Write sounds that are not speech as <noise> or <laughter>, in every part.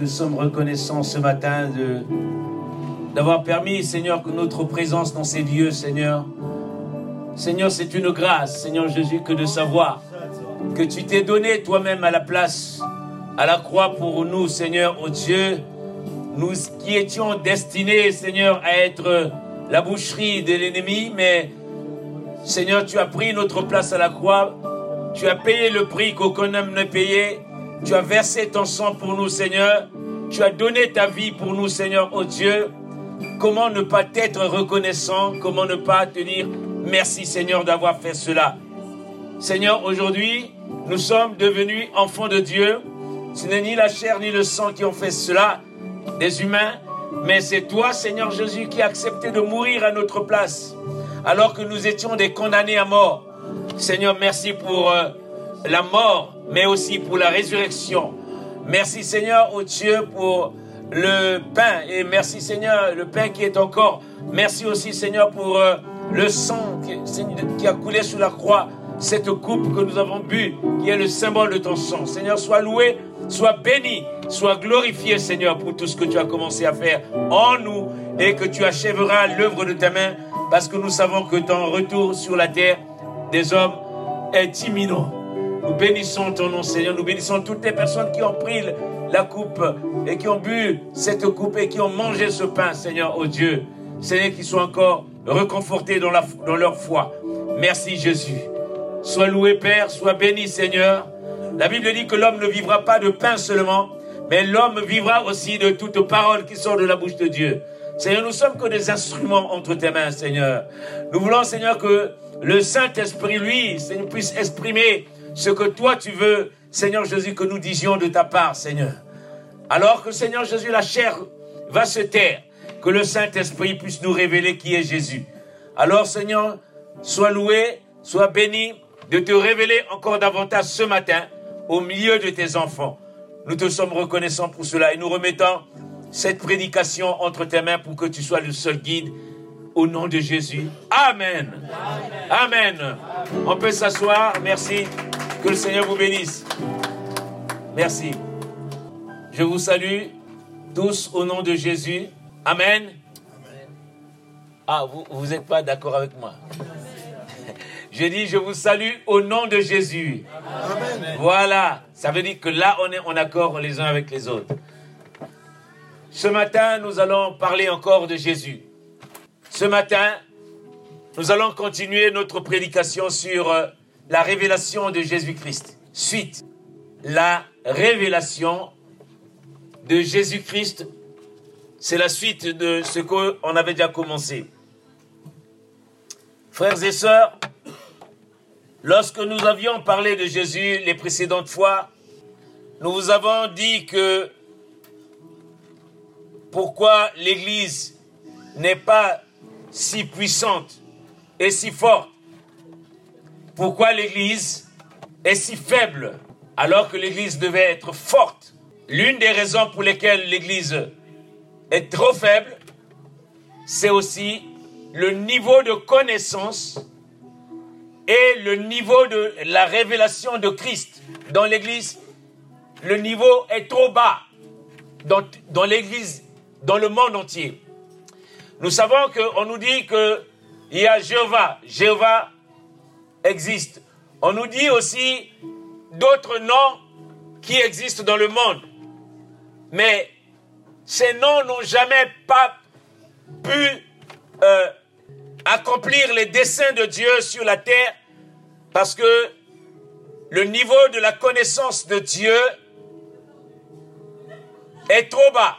nous sommes reconnaissants ce matin de d'avoir permis, Seigneur, que notre présence dans ces lieux, Seigneur, Seigneur, c'est une grâce, Seigneur Jésus, que de savoir que tu t'es donné toi-même à la place, à la croix pour nous, Seigneur, oh Dieu, nous qui étions destinés, Seigneur, à être la boucherie de l'ennemi, mais Seigneur, tu as pris notre place à la croix, tu as payé le prix qu'aucun homme ne payait, tu as versé ton sang pour nous, Seigneur, tu as donné ta vie pour nous, Seigneur, oh Dieu. Comment ne pas être reconnaissant, comment ne pas te dire merci, Seigneur, d'avoir fait cela? Seigneur, aujourd'hui, nous sommes devenus enfants de Dieu. Ce n'est ni la chair ni le sang qui ont fait cela, des humains, mais c'est toi, Seigneur Jésus, qui as accepté de mourir à notre place, alors que nous étions des condamnés à mort. Seigneur, merci pour euh, la mort, mais aussi pour la résurrection. Merci, Seigneur, au Dieu, pour le pain. Et merci, Seigneur, le pain qui est encore. Merci aussi, Seigneur, pour euh, le sang qui, qui a coulé sous la croix. Cette coupe que nous avons bu, qui est le symbole de ton sang. Seigneur, sois loué, sois béni, sois glorifié, Seigneur, pour tout ce que tu as commencé à faire en nous et que tu achèveras l'œuvre de ta main parce que nous savons que ton retour sur la terre des hommes est imminent. Nous bénissons ton nom, Seigneur. Nous bénissons toutes les personnes qui ont pris la coupe et qui ont bu cette coupe et qui ont mangé ce pain, Seigneur, oh Dieu. Seigneur, qu'ils soient encore reconfortés dans, dans leur foi. Merci, Jésus. Sois loué, Père. Sois béni, Seigneur. La Bible dit que l'homme ne vivra pas de pain seulement, mais l'homme vivra aussi de toute parole qui sort de la bouche de Dieu. Seigneur, nous sommes que des instruments entre tes mains, Seigneur. Nous voulons, Seigneur, que le Saint-Esprit, lui, Seigneur, puisse exprimer ce que toi tu veux, Seigneur Jésus, que nous disions de ta part, Seigneur. Alors que, Seigneur Jésus, la chair va se taire, que le Saint-Esprit puisse nous révéler qui est Jésus. Alors, Seigneur, sois loué, sois béni de te révéler encore davantage ce matin au milieu de tes enfants. Nous te sommes reconnaissants pour cela et nous remettons cette prédication entre tes mains pour que tu sois le seul guide au nom de Jésus. Amen. Amen. On peut s'asseoir. Merci. Que le Seigneur vous bénisse. Merci. Je vous salue tous au nom de Jésus. Amen. Ah, vous n'êtes pas d'accord avec moi. <laughs> Je dis, je vous salue au nom de Jésus. Amen. Voilà. Ça veut dire que là, on est en accord les uns avec les autres. Ce matin, nous allons parler encore de Jésus. Ce matin, nous allons continuer notre prédication sur euh, la révélation de Jésus-Christ. Suite, la révélation de Jésus-Christ, c'est la suite de ce qu'on avait déjà commencé. Frères et sœurs, lorsque nous avions parlé de Jésus les précédentes fois, nous vous avons dit que pourquoi l'Église n'est pas si puissante et si forte Pourquoi l'Église est si faible alors que l'Église devait être forte? L'une des raisons pour lesquelles l'Église est trop faible, c'est aussi le niveau de connaissance et le niveau de la révélation de Christ dans l'Église. Le niveau est trop bas dans, l'Église, dans le monde entier. Nous savons qu'on nous dit qu'il y a Jéhovah. Jéhovah existe. On nous dit aussi d'autres noms qui existent dans le monde. Mais ces noms n'ont jamais pas pu euh, accomplir les desseins de Dieu sur la terre parce que le niveau de la connaissance de Dieu est trop bas.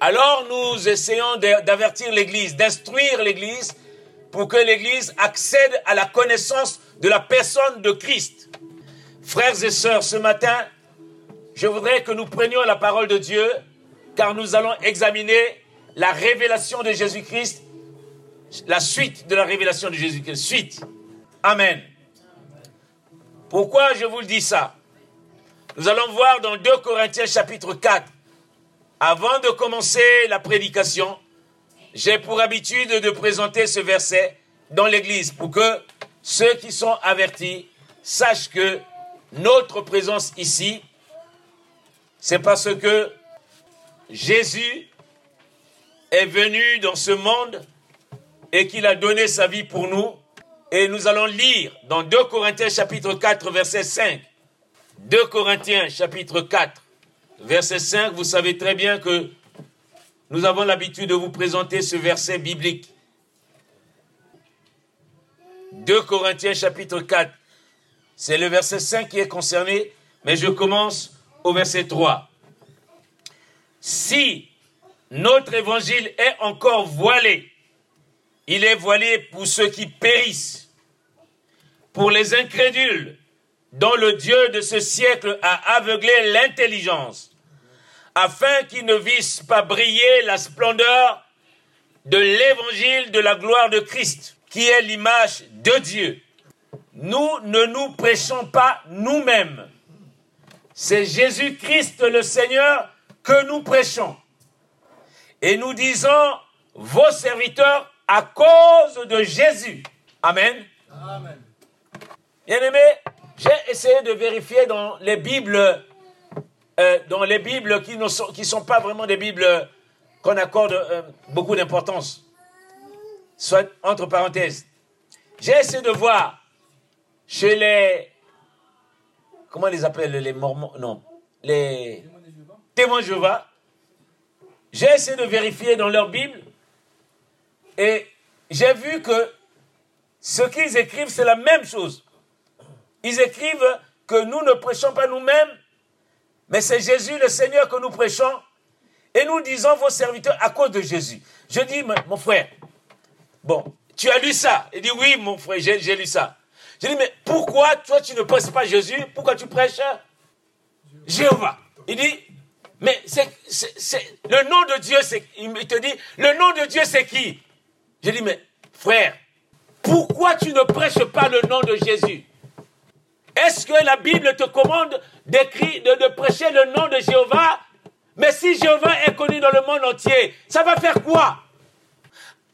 Alors nous essayons d'avertir l'Église, d'instruire l'Église pour que l'Église accède à la connaissance de la personne de Christ. Frères et sœurs, ce matin, je voudrais que nous prenions la parole de Dieu, car nous allons examiner la révélation de Jésus-Christ, la suite de la révélation de Jésus-Christ. Suite. Amen. Pourquoi je vous le dis ça? Nous allons voir dans 2 Corinthiens chapitre 4 avant de commencer la prédication, j'ai pour habitude de présenter ce verset dans l'église pour que ceux qui sont avertis sachent que notre présence ici, c'est parce que Jésus est venu dans ce monde et qu'il a donné sa vie pour nous. Et nous allons lire dans 2 Corinthiens chapitre 4 verset 5. 2 Corinthiens chapitre 4 verset 5, vous savez très bien que nous avons l'habitude de vous présenter ce verset biblique. 2 Corinthiens chapitre 4, c'est le verset 5 qui est concerné, mais je commence au verset 3. Si notre évangile est encore voilé, il est voilé pour ceux qui périssent, pour les incrédules, dont le Dieu de ce siècle a aveuglé l'intelligence, afin qu'ils ne vissent pas briller la splendeur de l'évangile de la gloire de Christ, qui est l'image de Dieu. Nous ne nous prêchons pas nous-mêmes. C'est Jésus-Christ le Seigneur que nous prêchons. Et nous disons, vos serviteurs, à cause de Jésus. Amen. Amen. Bien aimé, j'ai essayé de vérifier dans les Bibles, euh, dans les Bibles qui ne sont, qui sont pas vraiment des Bibles qu'on accorde euh, beaucoup d'importance. Soit entre parenthèses. J'ai essayé de voir chez les, comment les appelle les mormons, non, les témoins de Jéhovah, j'ai essayé de vérifier dans leur Bible et j'ai vu que ce qu'ils écrivent, c'est la même chose. Ils écrivent que nous ne prêchons pas nous-mêmes, mais c'est Jésus le Seigneur que nous prêchons. Et nous disons vos serviteurs à cause de Jésus. Je dis, mon frère, bon, tu as lu ça Il dit, oui, mon frère, j'ai lu ça. Je dis, mais pourquoi toi tu ne prêches pas Jésus? Pourquoi tu prêches? Jéhovah Il dit, mais c'est, le nom de Dieu, c'est, il te dit, le nom de Dieu c'est qui? Je dis, mais frère, pourquoi tu ne prêches pas le nom de Jésus? Est-ce que la Bible te commande de, prêcher le nom de Jéhovah? Mais si Jéhovah est connu dans le monde entier, ça va faire quoi?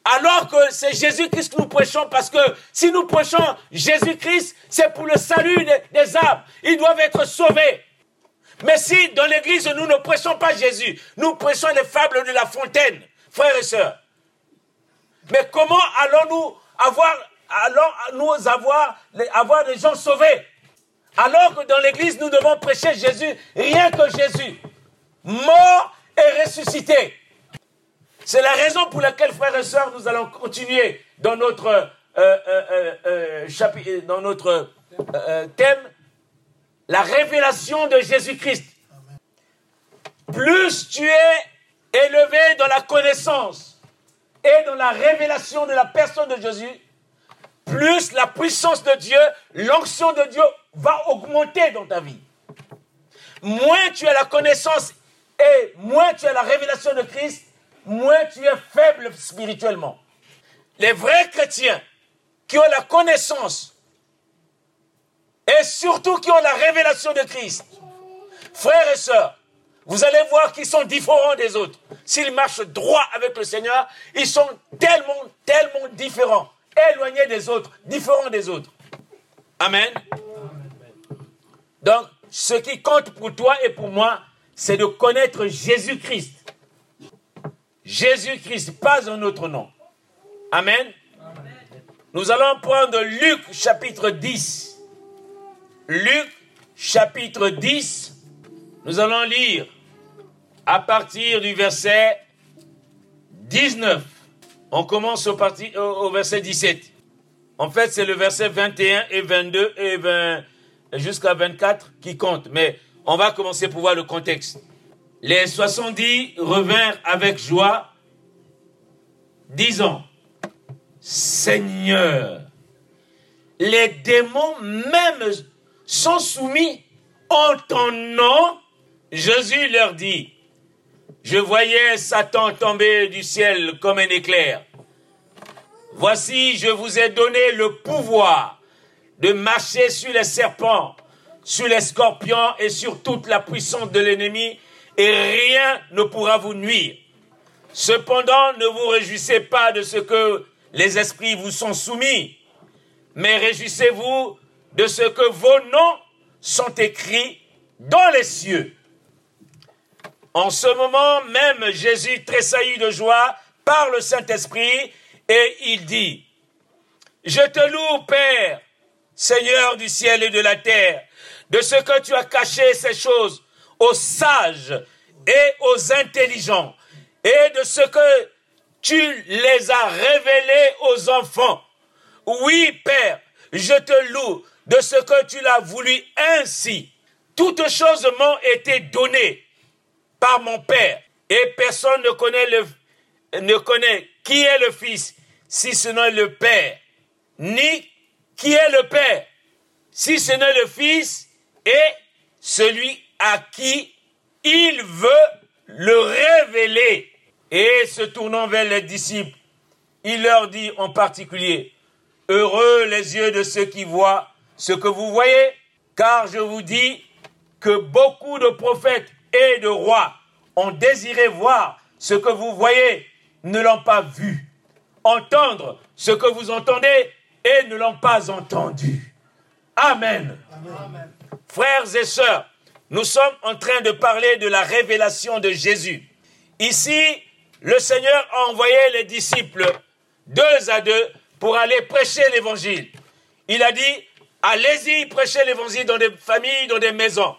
Alors que c'est Jésus-Christ que nous prêchons, parce que si nous prêchons Jésus-Christ, c'est pour le salut des, des âmes. Ils doivent être sauvés. Mais si dans l'église nous ne prêchons pas Jésus, nous prêchons les fables de la fontaine, frères et sœurs. Mais comment allons-nous avoir, allons nous avoir, avoir des gens sauvés? Alors que dans l'église nous devons prêcher Jésus, rien que Jésus, mort et ressuscité. C'est la raison pour laquelle, frères et sœurs, nous allons continuer dans notre, euh, euh, euh, dans notre thème la révélation de Jésus-Christ. Plus tu es élevé dans la connaissance et dans la révélation de la personne de Jésus, plus la puissance de Dieu, l'onction de Dieu va augmenter dans ta vie. Moins tu as la connaissance et moins tu as la révélation de Christ, moins tu es faible spirituellement. Les vrais chrétiens qui ont la connaissance et surtout qui ont la révélation de Christ. Frères et sœurs, vous allez voir qu'ils sont différents des autres. S'ils marchent droit avec le Seigneur, ils sont tellement, tellement différents, éloignés des autres, différents des autres. Amen. Donc, ce qui compte pour toi et pour moi, c'est de connaître Jésus-Christ. Jésus-Christ, pas un autre nom. Amen. Nous allons prendre Luc chapitre 10. Luc chapitre 10, nous allons lire à partir du verset 19. On commence au, verset 17. En fait, c'est le verset 21 et 22 et 20, jusqu'à 24 qui comptent. Mais on va commencer pour voir le contexte. Les 70 revinrent avec joie, disant, Seigneur, les démons même sont soumis en ton nom, Jésus leur dit, je voyais Satan tomber du ciel comme un éclair. Voici, je vous ai donné le pouvoir de marcher sur les serpents, sur les scorpions et sur toute la puissance de l'ennemi, et rien ne pourra vous nuire. Cependant, ne vous réjouissez pas de ce que les esprits vous sont soumis, mais réjouissez-vous de ce que vos noms sont écrits dans les cieux. En ce moment même, Jésus tressaillit de joie par le Saint-Esprit et il dit, Je te loue, Père, Seigneur du ciel et de la terre, de ce que tu as caché ces choses aux sages et aux intelligents, et de ce que tu les as révélés aux enfants. Oui, Père, je te loue de ce que tu l'as voulu ainsi. Toutes choses m'ont été données par mon Père, et personne ne connaît, ne connaît qui est le Fils, si ce n'est le Père, ni qui est le Père, si ce n'est le Fils et celui à qui il veut le révéler. Et se tournant vers les disciples, il leur dit en particulier, Heureux les yeux de ceux qui voient ce que vous voyez, car je vous dis que beaucoup de prophètes et de rois ont désiré voir ce que vous voyez, ne l'ont pas vu, entendre ce que vous entendez et ne l'ont pas entendu. Amen. Frères et sœurs, nous sommes en train de parler de la révélation de Jésus. Ici, le Seigneur a envoyé les disciples deux à deux pour aller prêcher l'évangile. Il a dit, allez-y prêcher l'évangile dans des familles, dans des maisons.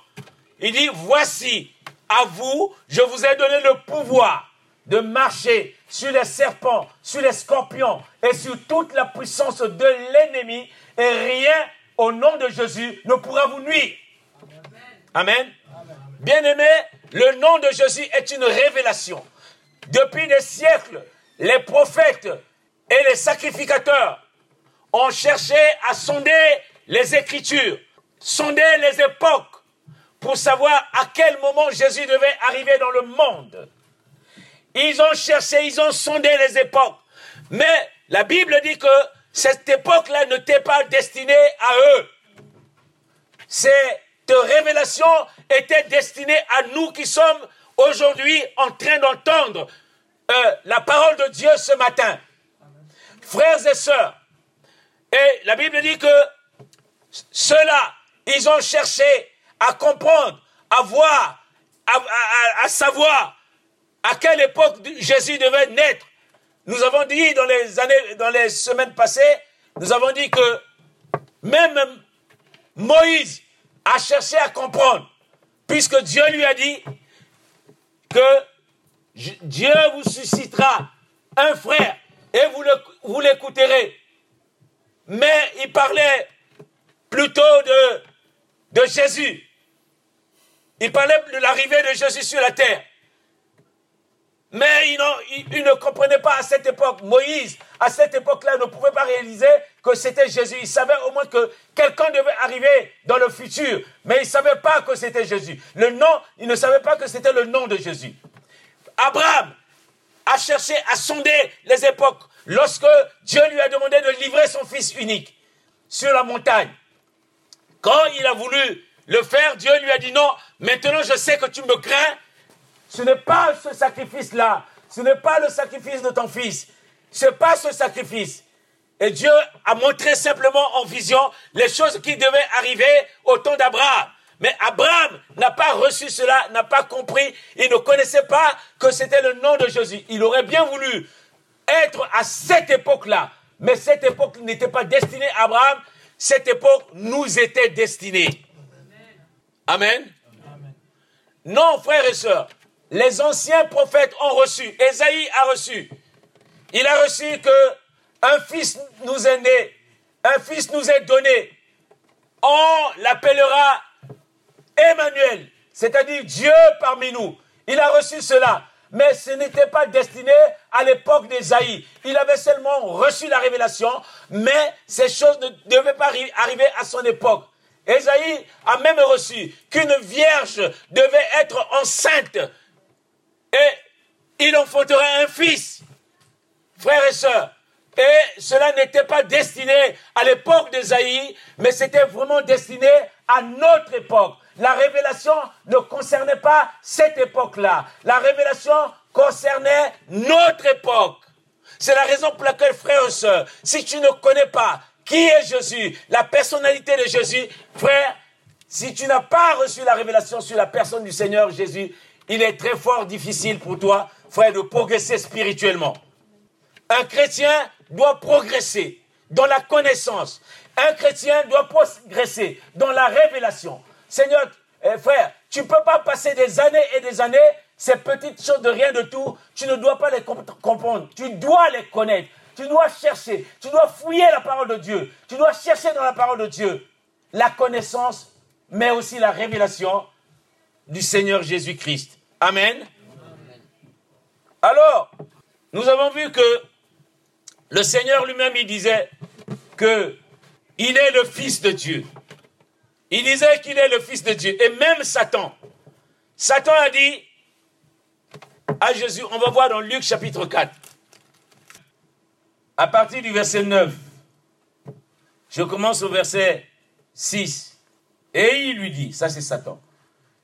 Il dit, voici, à vous, je vous ai donné le pouvoir de marcher sur les serpents, sur les scorpions et sur toute la puissance de l'ennemi, et rien au nom de Jésus ne pourra vous nuire. Amen. Bien-aimé, le nom de Jésus est une révélation. Depuis des siècles, les prophètes et les sacrificateurs ont cherché à sonder les Écritures, sonder les époques, pour savoir à quel moment Jésus devait arriver dans le monde. Ils ont cherché, ils ont sondé les époques. Mais la Bible dit que cette époque-là n'était pas destinée à eux. Cette révélation était destinée à nous qui sommes aujourd'hui en train d'entendre euh, la parole de Dieu ce matin. Frères et sœurs, et la Bible dit que ceux-là, ils ont cherché à comprendre, à voir, à savoir à quelle époque Jésus devait naître. Nous avons dit dans les années, dans les semaines passées, nous avons dit que même Moïse a cherché à comprendre, puisque Dieu lui a dit que Dieu vous suscitera un frère et vous, l'écouterez. Mais il parlait plutôt de, de Jésus. Il parlait de l'arrivée de Jésus sur la terre. Mais ils, ne comprenaient pas à cette époque. Moïse, à cette époque-là, ne pouvait pas réaliser que c'était Jésus. Il savait au moins que quelqu'un devait arriver dans le futur. Mais il ne savait pas que c'était Jésus. Le nom, il ne savait pas que c'était le nom de Jésus. Abraham a cherché à sonder les époques lorsque Dieu lui a demandé de livrer son fils unique sur la montagne. Quand il a voulu le faire, Dieu lui a dit non, maintenant je sais que tu me crains, ce n'est pas ce sacrifice-là. Ce n'est pas le sacrifice de ton fils. Ce n'est pas ce sacrifice. Et Dieu a montré simplement en vision les choses qui devaient arriver au temps d'Abraham. Mais Abraham n'a pas reçu cela, n'a pas compris, il ne connaissait pas que c'était le nom de Jésus. Il aurait bien voulu être à cette époque-là, mais cette époque n'était pas destinée à Abraham, cette époque nous était destinée. Amen. Non, frères et sœurs, les anciens prophètes ont reçu, Esaïe a reçu. Il a reçu que un fils nous est né, un fils nous est donné. On l'appellera Emmanuel, c'est-à-dire Dieu parmi nous. Il a reçu cela. Mais ce n'était pas destiné à l'époque d'Esaïe. Il avait seulement reçu la révélation, mais ces choses ne devaient pas arriver à son époque. Esaïe a même reçu qu'une vierge devait être enceinte et il enfanterait un fils. Frères et sœurs, et cela n'était pas destiné à l'époque d'Esaïe, mais c'était vraiment destiné à notre époque. La révélation ne concernait pas cette époque-là. La révélation concernait notre époque. C'est la raison pour laquelle, frères et sœurs, si tu ne connais pas qui est Jésus, la personnalité de Jésus, frère, si tu n'as pas reçu la révélation sur la personne du Seigneur Jésus, il est très fort difficile pour toi, frère, de progresser spirituellement. Un chrétien doit progresser dans la connaissance. Un chrétien doit progresser dans la révélation. Seigneur, eh, frère, tu ne peux pas passer des années et des années, ces petites choses de rien de tout, tu ne dois pas les comprendre. Tu dois les connaître. Tu dois chercher. Tu dois fouiller la parole de Dieu. Tu dois chercher dans la parole de Dieu la connaissance, mais aussi la révélation du Seigneur Jésus-Christ. Amen. Alors, nous avons vu que le Seigneur lui-même, il disait que il est le Fils de Dieu. Il disait qu'il est le Fils de Dieu. Et même Satan, Satan a dit à Jésus, on va voir dans Luc chapitre 4, à partir du verset 9, je commence au verset 6, et il lui dit, ça c'est Satan,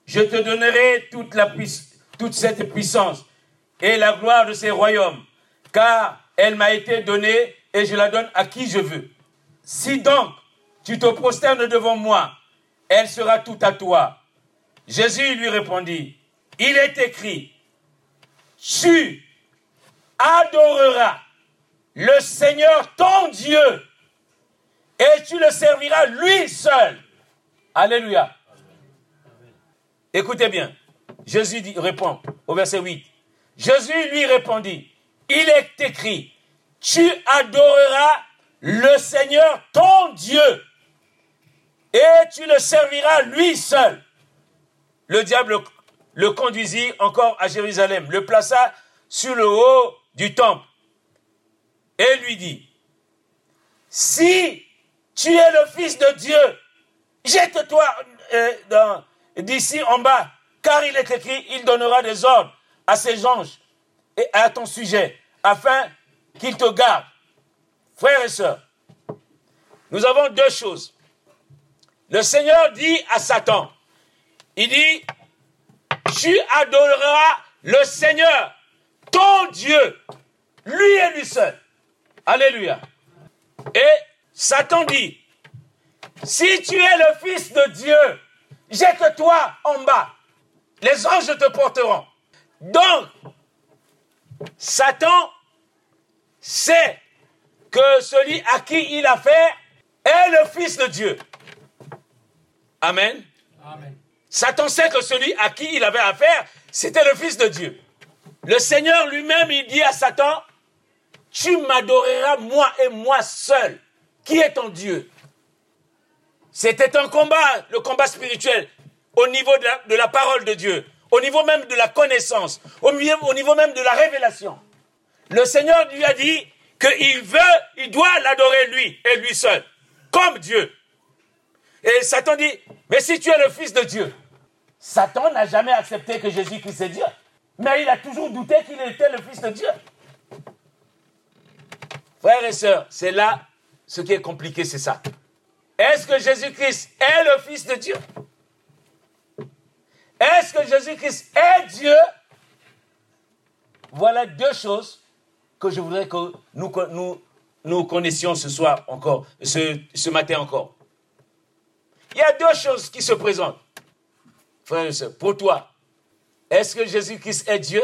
je te donnerai toute, toute cette puissance et la gloire de ces royaumes, car elle m'a été donnée et je la donne à qui je veux. Si donc tu te prosternes devant moi, elle sera tout à toi. Jésus lui répondit, il est écrit, tu adoreras le Seigneur ton Dieu et tu le serviras lui seul. Alléluia. Écoutez bien. Jésus dit, répond au verset 8. Jésus lui répondit, il est écrit, tu adoreras le Seigneur ton Dieu et tu le serviras lui seul. Le diable le conduisit encore à Jérusalem, le plaça sur le haut du temple et lui dit, si tu es le Fils de Dieu, jette-toi euh, d'ici en bas, car il est écrit, il donnera des ordres à ses anges et à ton sujet, afin qu'ils te gardent. Frères et sœurs, nous avons deux choses. Le Seigneur dit à Satan, il dit, tu adoreras le Seigneur, ton Dieu, lui et lui seul. Alléluia. Et Satan dit, si tu es le Fils de Dieu, jette-toi en bas. Les anges te porteront. Donc, Satan sait que celui à qui il a fait est le Fils de Dieu. Amen. Satan sait que celui à qui il avait affaire, c'était le Fils de Dieu. Le Seigneur lui-même, il dit à Satan, tu m'adoreras moi et moi seul. Qui est ton Dieu? C'était un combat, le combat spirituel, au niveau de la, parole de Dieu, au niveau même de la connaissance, au au niveau même de la révélation. Le Seigneur lui a dit qu'il veut, il doit l'adorer lui et lui seul, comme Dieu. Et Satan dit, mais si tu es le Fils de Dieu, Satan n'a jamais accepté que Jésus-Christ est Dieu. Mais il a toujours douté qu'il était le Fils de Dieu. Frères et sœurs, c'est là ce qui est compliqué, c'est ça. Est-ce que Jésus-Christ est le Fils de Dieu? Est-ce que Jésus-Christ est Dieu? Voilà deux choses que je voudrais que nous, nous, connaissions ce soir encore, ce, ce matin encore. Il y a deux choses qui se présentent. Frères et sœurs, pour toi, est-ce que Jésus-Christ est Dieu?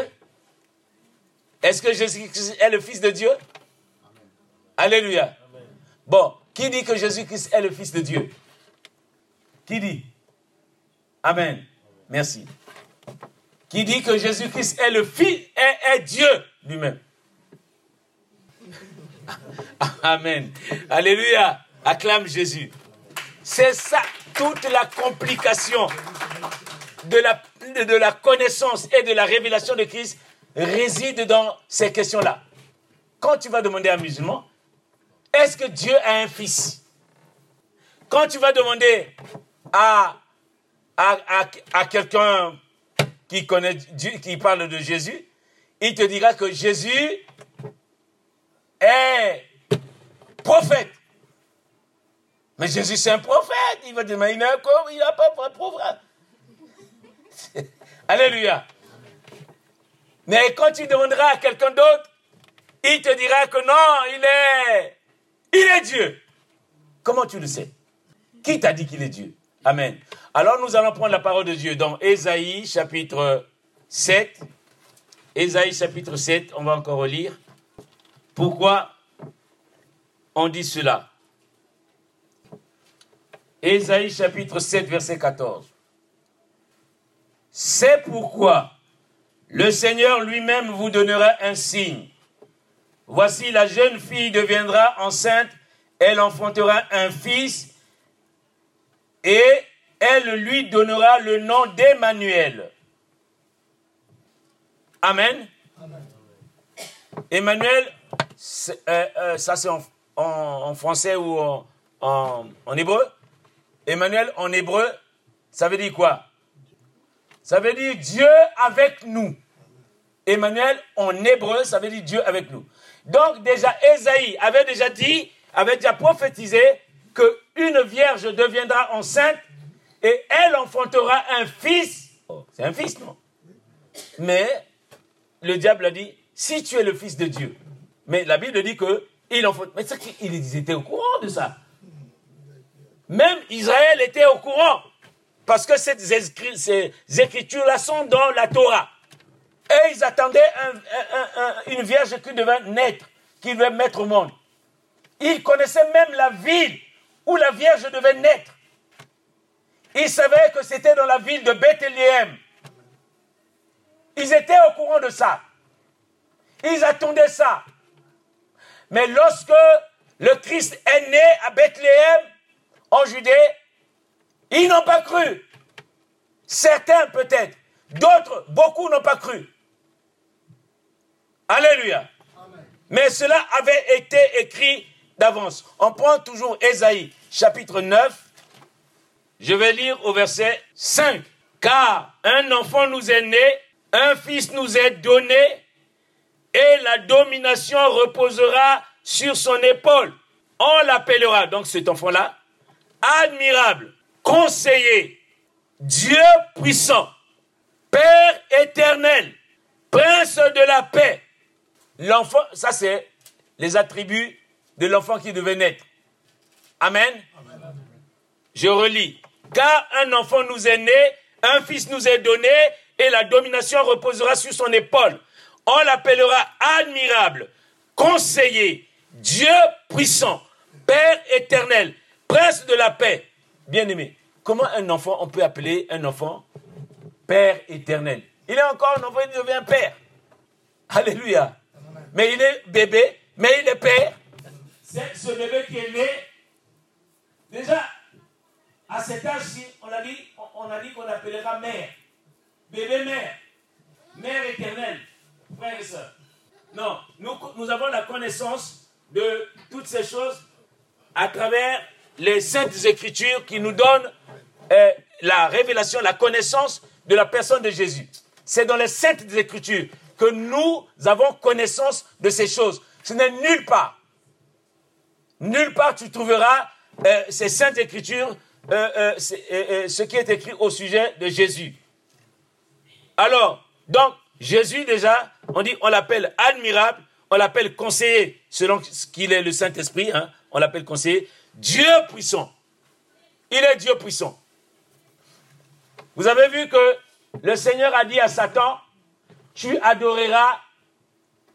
Est-ce que Jésus-Christ est le Fils de Dieu? Alléluia. Bon, qui dit que Jésus-Christ est le Fils de Dieu? Qui dit? Amen. Merci. Qui dit que Jésus-Christ est le Fils, est, est Dieu lui-même? <laughs> Amen. Alléluia. Acclame Jésus. C'est ça, toute la complication de la, de la connaissance et de la révélation de Christ réside dans ces questions-là. Quand tu vas demander à un musulman, est-ce que Dieu a un fils? Quand tu vas demander à, quelqu'un qui connaît Dieu, qui parle de Jésus, il te dira que Jésus est prophète. Mais Jésus, c'est un prophète. Il va dire, mais il n'a pas de prophète. <laughs> Alléluia. Mais quand tu demanderas à quelqu'un d'autre, il te dira que non, il est, il est Dieu. Comment tu le sais? Qui t'a dit qu'il est Dieu? Amen. Alors nous allons prendre la parole de Dieu dans Ésaïe chapitre 7. Ésaïe chapitre 7, on va encore relire. Pourquoi on dit cela? Ésaïe chapitre 7, verset 14. C'est pourquoi le Seigneur lui-même vous donnera un signe. Voici la jeune fille deviendra enceinte, elle enfantera un fils et elle lui donnera le nom d'Emmanuel. Amen. Emmanuel, euh, euh, ça c'est en, français ou en, en hébreu? Emmanuel en hébreu, ça veut dire quoi? Ça veut dire Dieu avec nous. Emmanuel en hébreu, ça veut dire Dieu avec nous. Donc déjà, Esaïe avait déjà dit, avait déjà prophétisé que une vierge deviendra enceinte et elle enfantera un fils. Oh, c'est un fils, non? Mais le diable a dit, si tu es le fils de Dieu. Mais la Bible dit que il enfante. Mais qu'ils étaient au courant de ça. Même Israël était au courant. Parce que ces, écritures-là sont dans la Torah. Et ils attendaient une vierge qui devait naître, qui devait mettre au monde. Ils connaissaient même la ville où la vierge devait naître. Ils savaient que c'était dans la ville de Bethléem. Ils étaient au courant de ça. Ils attendaient ça. Mais lorsque le Christ est né à Bethléem, en Judée, ils n'ont pas cru. Certains peut-être, d'autres, beaucoup n'ont pas cru. Alléluia. Mais cela avait été écrit d'avance. On prend toujours Ésaïe, chapitre 9. Je vais lire au verset 5. Car un enfant nous est né, un fils nous est donné, et la domination reposera sur son épaule. On l'appellera, donc cet enfant-là, admirable, conseiller, Dieu puissant, Père éternel, Prince de la paix. L'enfant, ça c'est les attributs de l'enfant qui devait naître. Amen. Je relis. Car un enfant nous est né, un fils nous est donné, et la domination reposera sur son épaule. On l'appellera admirable, conseiller, Dieu puissant, Père éternel, prince de la paix. Bien-aimé, comment un enfant, on peut appeler un enfant Père éternel? Il est encore un enfant, il devient père. Alléluia. Mais il est bébé, mais il est père. C'est ce bébé qui est né. Déjà, à cet âge-ci, on a dit, qu'on appellera mère. Bébé mère. Mère éternelle. Frère et soeur. Non, nous, nous avons la connaissance de toutes ces choses à travers les saintes écritures qui nous donnent euh, la révélation, la connaissance de la personne de Jésus. C'est dans les saintes écritures que nous avons connaissance de ces choses. Ce n'est nulle part. Nulle part tu trouveras euh, ces saintes écritures, euh, ce qui est écrit au sujet de Jésus. Alors, donc, Jésus déjà, on dit, on l'appelle admirable, on l'appelle conseiller, selon ce qu'il est le Saint-Esprit, hein, on l'appelle conseiller. Dieu puissant. Il est Dieu puissant. Vous avez vu que le Seigneur a dit à Satan, tu adoreras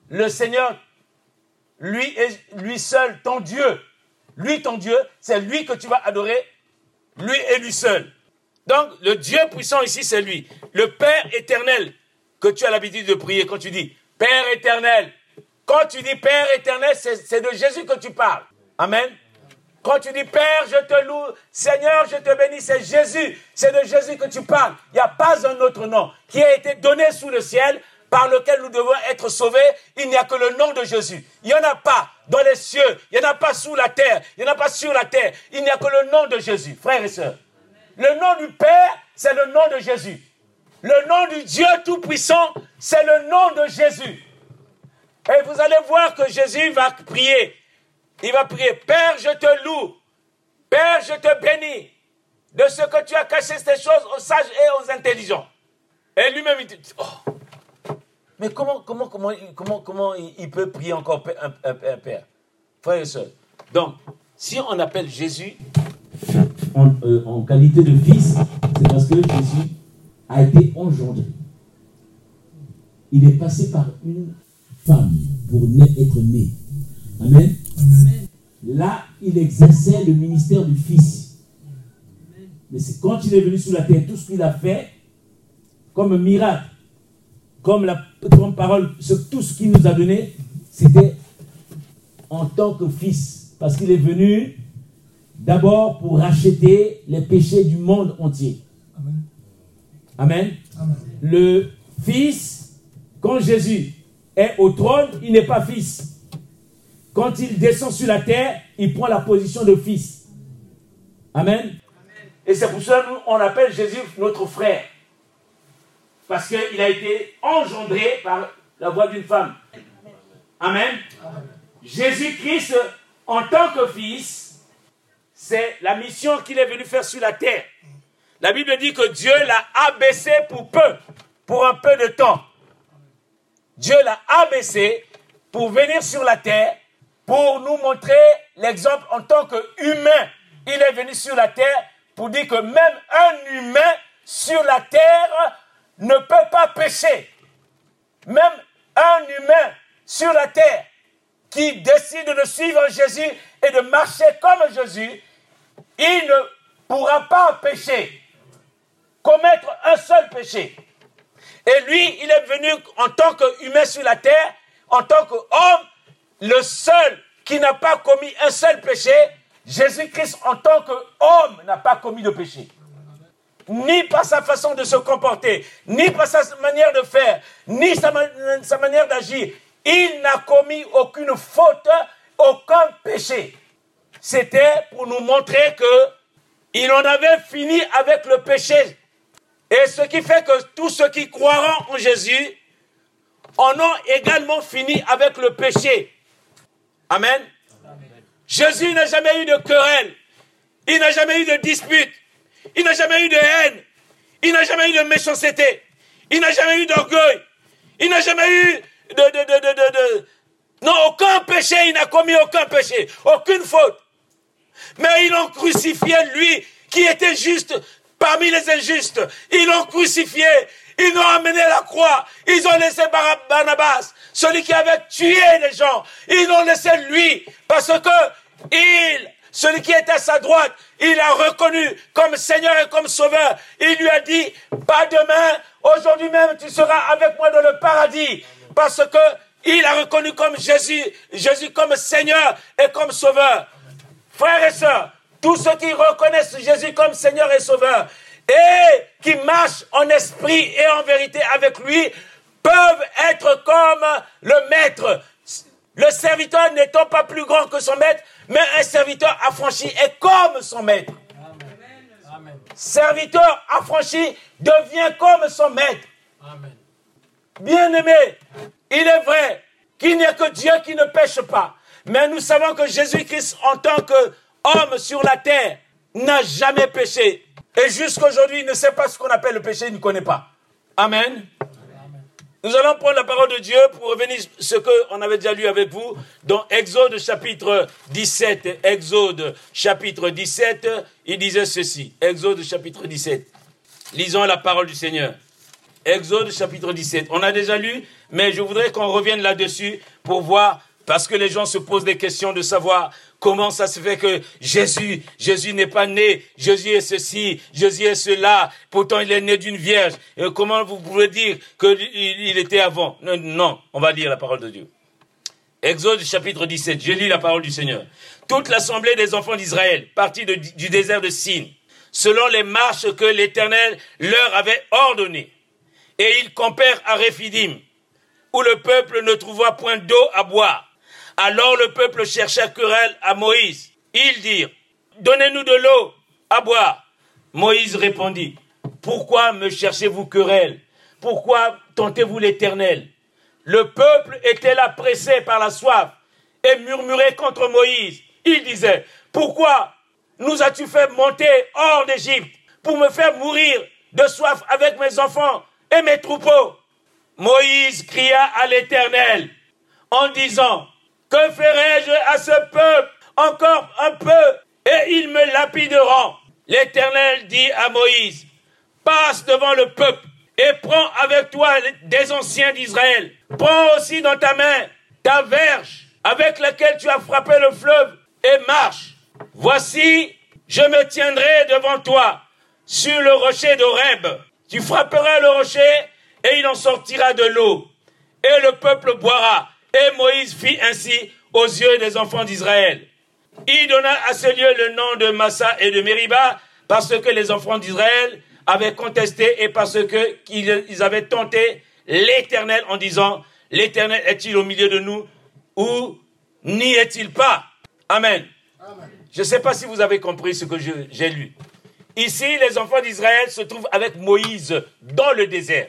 le Seigneur, lui et lui seul, ton Dieu. Lui, ton Dieu, c'est lui que tu vas adorer, lui et lui seul. Donc, le Dieu puissant ici, c'est lui. Le Père éternel que tu as l'habitude de prier quand tu dis Père éternel. Quand tu dis Père éternel, c'est de Jésus que tu parles. Amen. Quand tu dis Père, je te loue, Seigneur, je te bénis, c'est Jésus. C'est de Jésus que tu parles. Il n'y a pas un autre nom qui a été donné sous le ciel par lequel nous devons être sauvés. Il n'y a que le nom de Jésus. Il n'y en a pas dans les cieux. Il n'y en a pas sous la terre. Il n'y en a pas sur la terre. Il n'y a que le nom de Jésus, frères et sœurs. Le nom du Père, c'est le nom de Jésus. Le nom du Dieu Tout-Puissant, c'est le nom de Jésus. Et vous allez voir que Jésus va prier il va prier, Père, je te loue. Père, je te bénis de ce que tu as caché ces choses aux sages et aux intelligents. Et lui-même, il dit, oh, Mais comment, comment, comment, comment, comment il peut prier encore un, père? Frère et soeur. Donc, si on appelle Jésus en, euh, en qualité de fils, c'est parce que Jésus a été engendré. Il est passé par une femme pour être né. Amen. Là, il exerçait le ministère du Fils. Mais c'est quand il est venu sur la terre, tout ce qu'il a fait, comme miracle, comme la parole, tout ce qu'il nous a donné, c'était en tant que Fils. Parce qu'il est venu d'abord pour racheter les péchés du monde entier. Amen. Le Fils, quand Jésus est au trône, il n'est pas Fils. Quand il descend sur la terre, il prend la position de Fils. Amen. Et c'est pour ça qu'on appelle Jésus notre frère. Parce qu'il a été engendré par la voix d'une femme. Amen. Jésus-Christ, en tant que Fils, c'est la mission qu'il est venu faire sur la terre. La Bible dit que Dieu l'a abaissé pour peu, pour un peu de temps. Dieu l'a abaissé pour venir sur la terre, pour nous montrer l'exemple en tant qu'humain. Il est venu sur la terre pour dire que même un humain sur la terre ne peut pas pécher. Même un humain sur la terre qui décide de suivre Jésus et de marcher comme Jésus, il ne pourra pas pécher commettre un seul péché. Et lui, il est venu en tant qu'humain sur la terre, en tant qu'homme, le seul qui n'a pas commis un seul péché. Jésus-Christ, en tant qu'homme, n'a pas commis de péché. Ni par sa façon de se comporter, ni par sa manière de faire, ni sa, sa manière d'agir. Il n'a commis aucune faute, aucun péché. C'était pour nous montrer que il en avait fini avec le péché et ce qui fait que tous ceux qui croiront en Jésus en ont également fini avec le péché. Amen. Jésus n'a jamais eu de querelle. Il n'a jamais eu de dispute. Il n'a jamais eu de haine. Il n'a jamais eu de méchanceté. Il n'a jamais eu d'orgueil. Il n'a jamais eu de, de, de, de, Non, aucun péché. Il n'a commis aucun péché. Aucune faute. Mais ils l'ont crucifié, lui, qui était juste parmi les injustes. Ils l'ont crucifié. Ils l'ont amené à la croix. Ils ont laissé Barnabas, celui qui avait tué les gens. Ils l'ont laissé lui parce que il, celui qui était à sa droite, il a reconnu comme Seigneur et comme Sauveur. Il lui a dit, pas demain, aujourd'hui même tu seras avec moi dans le paradis. Parce que il a reconnu comme Jésus, Jésus comme Seigneur et comme Sauveur. Frères et sœurs, tous ceux qui reconnaissent Jésus comme Seigneur et Sauveur et qui marchent en esprit et en vérité avec lui peuvent être comme le maître. Le serviteur n'étant pas plus grand que son maître, mais un serviteur affranchi est comme son maître. Amen. Serviteur affranchi devient comme son maître. Bien-aimé, il est vrai qu'il n'y a que Dieu qui ne pêche pas. Mais nous savons que Jésus-Christ, en tant que homme sur la terre n'a jamais péché. Et jusqu'aujourd'hui, il ne sait pas ce qu'on appelle le péché, il ne connaît pas. Amen. Nous allons prendre la parole de Dieu pour revenir à ce qu'on avait déjà lu avec vous dans Exode chapitre 17. Exode chapitre 17, il disait ceci. Exode chapitre 17. Lisons la parole du Seigneur. Exode chapitre 17. On a déjà lu, mais je voudrais qu'on revienne là-dessus pour voir, parce que les gens se posent des questions de savoir Comment ça se fait que Jésus, Jésus n'est pas né, Jésus est ceci, Jésus est cela, pourtant il est né d'une vierge. Et comment vous pouvez dire qu'il était avant? Non, on va lire la parole de Dieu. Exode chapitre 17, je lis la parole du Seigneur. Toute l'assemblée des enfants d'Israël partit du désert de Sin, selon les marches que l'Éternel leur avait ordonnées. Et ils campèrent à Réphidim, où le peuple ne trouva point d'eau à boire. Alors le peuple chercha querelle à Moïse. Ils dirent, Donnez-nous de l'eau à boire. Moïse répondit, Pourquoi me cherchez-vous querelle? Pourquoi tentez-vous l'Éternel? Le peuple était là pressé par la soif et murmurait contre Moïse. Il disait, Pourquoi nous as-tu fait monter hors d'Égypte pour me faire mourir de soif avec mes enfants et mes troupeaux? Moïse cria à l'Éternel en disant, que ferai-je à ce peuple encore un peu et ils me lapideront. L'Éternel dit à Moïse, passe devant le peuple et prends avec toi des anciens d'Israël. Prends aussi dans ta main ta verge avec laquelle tu as frappé le fleuve et marche. Voici, je me tiendrai devant toi sur le rocher d'Oreb. Tu frapperas le rocher et il en sortira de l'eau. Et le peuple boira. Et Moïse fit ainsi aux yeux des enfants d'Israël. Il donna à ce lieu le nom de Massa et de Meriba parce que les enfants d'Israël avaient contesté et parce qu'ils avaient tenté l'Éternel en disant, l'Éternel est-il au milieu de nous ou n'y est-il pas? Amen. Je ne sais pas si vous avez compris ce que j'ai lu. Ici, les enfants d'Israël se trouvent avec Moïse dans le désert.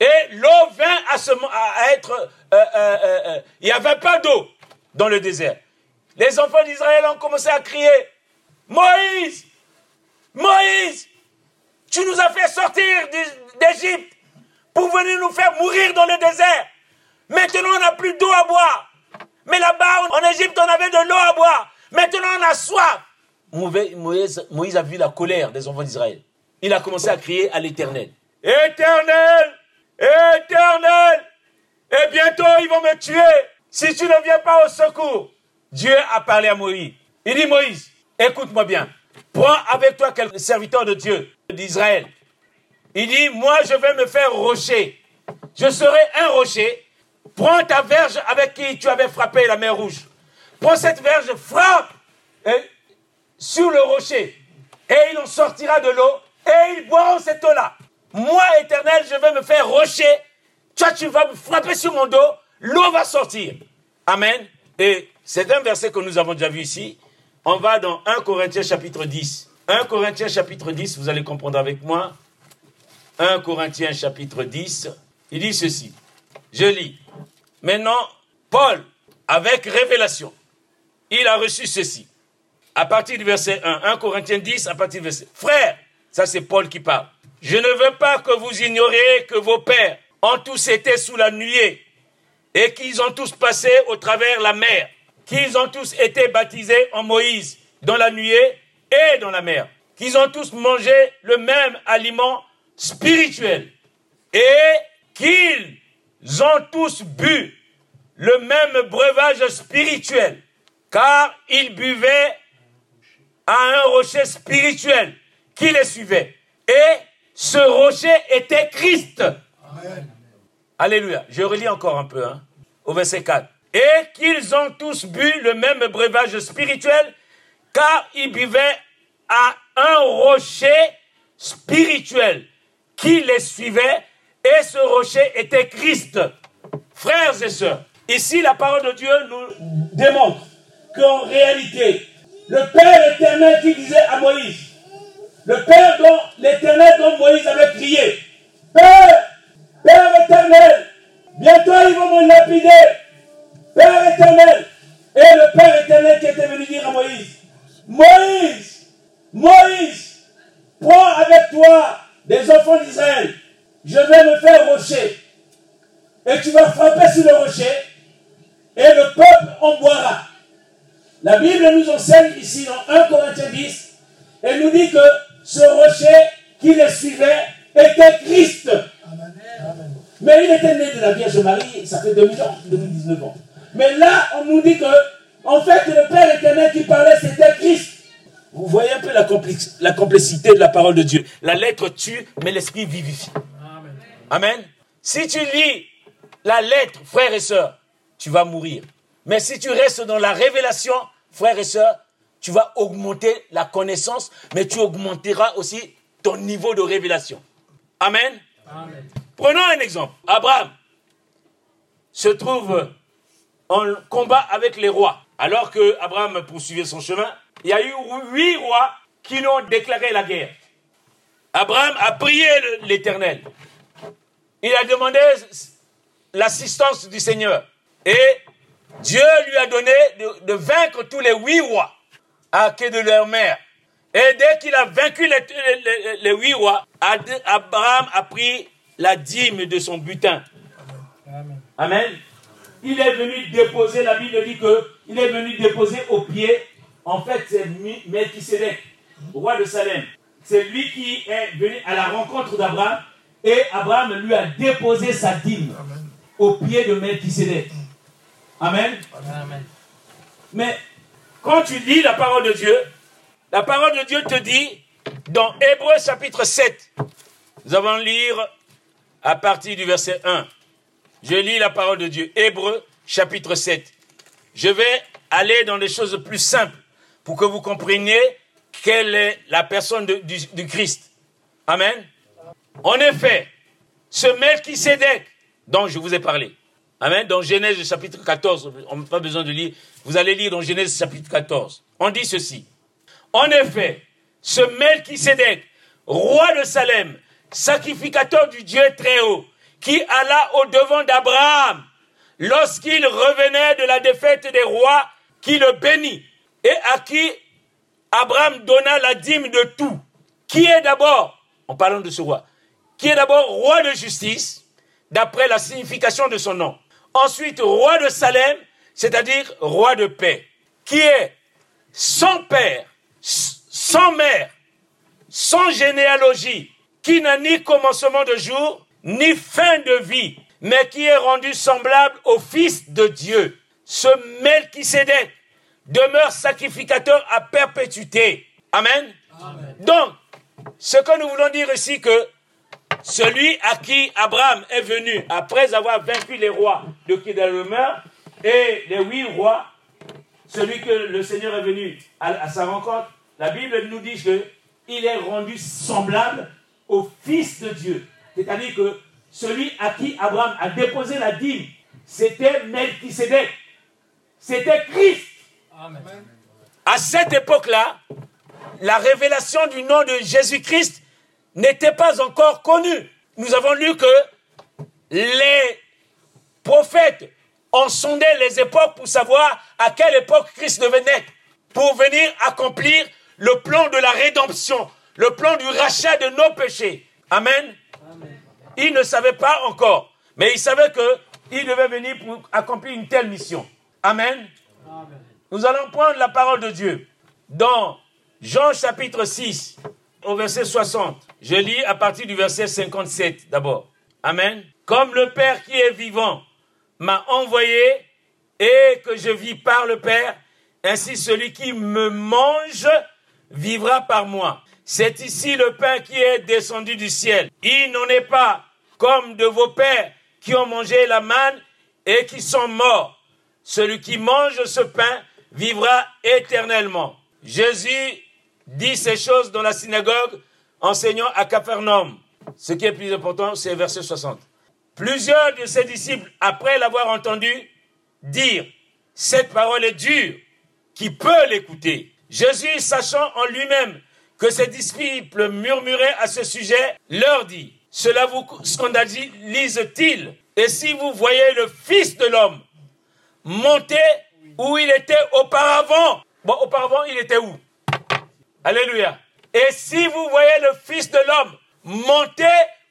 Et l'eau vint à, être... Euh, euh, euh, il n'y avait pas d'eau dans le désert. Les enfants d'Israël ont commencé à crier, Moïse, Moïse, tu nous as fait sortir d'Égypte pour venir nous faire mourir dans le désert. Maintenant, on n'a plus d'eau à boire. Mais là-bas, en Égypte, on avait de l'eau à boire. Maintenant, on a soif. Moïse, Moïse a vu la colère des enfants d'Israël. Il a commencé à crier à l'Éternel. Éternel, Éternel, et bientôt ils vont me tuer si tu ne viens pas au secours. Dieu a parlé à Moïse. Il dit, Moïse, écoute-moi bien. Prends avec toi quelques serviteurs de Dieu, d'Israël. Il dit, moi je vais me faire rocher. Je serai un rocher. Prends ta verge avec qui tu avais frappé la mer rouge. Prends cette verge, frappe sur le rocher. Et il en sortira de l'eau et ils boiront cette eau-là. Moi, éternel, je vais me faire rocher. Toi, tu vas me frapper sur mon dos. L'eau va sortir. Amen. Et c'est un verset que nous avons déjà vu ici. On va dans 1 Corinthiens chapitre 10. 1 Corinthiens chapitre 10, vous allez comprendre avec moi. 1 Corinthiens chapitre 10, il dit ceci. Je lis. Maintenant, Paul, avec révélation, il a reçu ceci. À partir du verset 1, 1 Corinthiens 10, à partir du verset. Frère, ça c'est Paul qui parle. Je ne veux pas que vous ignoriez que vos pères ont tous été sous la nuée et qu'ils ont tous passé au travers la mer, qu'ils ont tous été baptisés en Moïse dans la nuée et dans la mer, qu'ils ont tous mangé le même aliment spirituel et qu'ils ont tous bu le même breuvage spirituel, car ils buvaient à un rocher spirituel qui les suivait. Et ce rocher était Christ. Alléluia. Je relis encore un peu, hein, au verset 4. Et qu'ils ont tous bu le même breuvage spirituel, car ils buvaient à un rocher spirituel qui les suivait, et ce rocher était Christ. Frères et sœurs, ici la parole de Dieu nous démontre qu'en réalité, le Père éternel qui disait à Moïse, le Père dont l'éternel dont Moïse avait prié, Père, Père éternel, bientôt ils vont me lapider. Père éternel. Et le Père éternel qui était venu dire à Moïse, Moïse, Moïse, prends avec toi des enfants d'Israël. Je vais me faire rocher. Et tu vas frapper sur le rocher. Et le peuple en boira. La Bible nous enseigne ici dans 1 Corinthiens 10. Elle nous dit que ce rocher qui les suivait était Christ. Mais il était né de la Vierge Marie, ça fait 2000 ans, 2019 ans. Mais là, on nous dit que, en fait, le Père éternel qui parlait, c'était Christ. Vous voyez un peu la, la complexité de la parole de Dieu. La lettre tue, mais l'esprit vivifie. Amen. Si tu lis la lettre, frères et sœurs, tu vas mourir. Mais si tu restes dans la révélation, frères et sœurs, tu vas augmenter la connaissance, mais tu augmenteras aussi ton niveau de révélation. Amen. Prenons un exemple. Abraham se trouve en combat avec les rois. Alors que Abraham poursuivait son chemin, il y a eu huit rois qui lui ont déclaré la guerre. Abraham a prié l'Éternel. Il a demandé l'assistance du Seigneur. Et Dieu lui a donné de, vaincre tous les huit rois à quai de leur mère. Et dès qu'il a vaincu les, huit rois, Abraham a pris la dîme de son butin. Amen. Il est venu déposer, la Bible dit que il est venu déposer au pied, en fait, c'est Melchisedec, roi de Salem. C'est lui qui est venu à la rencontre d'Abraham et Abraham lui a déposé sa dîme au pied de Melchisedec. Amen. Amen. Mais quand tu lis la parole de Dieu, la parole de Dieu te dit dans Hébreu chapitre 7, nous allons lire à partir du verset 1. Je lis la parole de Dieu. Hébreu chapitre 7. Je vais aller dans des choses plus simples pour que vous compreniez quelle est la personne du, Christ. Amen. En effet, ce Melchisedec dont je vous ai parlé, Amen, dans Genèse chapitre 14, on n'a pas besoin de lire, vous allez lire dans Genèse chapitre 14. On dit ceci. En effet, ce Melchisedec, roi de Salem, sacrificateur du Dieu très haut, qui alla au devant d'Abraham lorsqu'il revenait de la défaite des rois, qui le bénit et à qui Abraham donna la dîme de tout. Qui est d'abord, en parlant de ce roi, qui est d'abord roi de justice, d'après la signification de son nom? Ensuite, roi de Salem, c'est-à-dire roi de paix, qui est sans père, sans mère, sans généalogie, qui n'a ni commencement de jour, ni fin de vie, mais qui est rendu semblable au Fils de Dieu. Ce Melchisédek demeure sacrificateur à perpétuité. Amen. Donc, ce que nous voulons dire ici que celui à qui Abraham est venu après avoir vaincu les rois de Kedalomer et les huit rois, celui que le Seigneur est venu à, à sa rencontre, la Bible nous dit qu'il est rendu semblable au Fils de Dieu. C'est-à-dire que celui à qui Abraham a déposé la dîme, c'était Melchisedec. C'était Christ. Amen. À cette époque-là, la révélation du nom de Jésus-Christ n'était pas encore connue. Nous avons lu que les prophètes ont sondé les époques pour savoir à quelle époque Christ devait naître, pour venir accomplir le plan de la rédemption, le plan du rachat de nos péchés. Amen. Il ne savait pas encore, mais il savait qu'il devait venir pour accomplir une telle mission. Amen. Nous allons prendre la parole de Dieu dans Jean chapitre 6 verset 60. Je lis à partir du verset 57 d'abord. Amen. Comme le Père qui est vivant m'a envoyé et que je vis par le Père, ainsi celui qui me mange vivra par moi. C'est ici le pain qui est descendu du ciel. Il n'en est pas comme de vos pères qui ont mangé la manne et qui sont morts. Celui qui mange ce pain vivra éternellement. Jésus dit ces choses dans la synagogue, enseignant à Capharnaüm. Ce qui est plus important, c'est verset 60. Plusieurs de ses disciples, après l'avoir entendu dire, cette parole est dure, qui peut l'écouter Jésus, sachant en lui-même que ses disciples murmuraient à ce sujet, leur dit, cela vous scandalise-t-il Et si vous voyez le Fils de l'homme monter où il était auparavant, bon, auparavant, il était où? Alléluia. Et si vous voyez le Fils de l'homme monter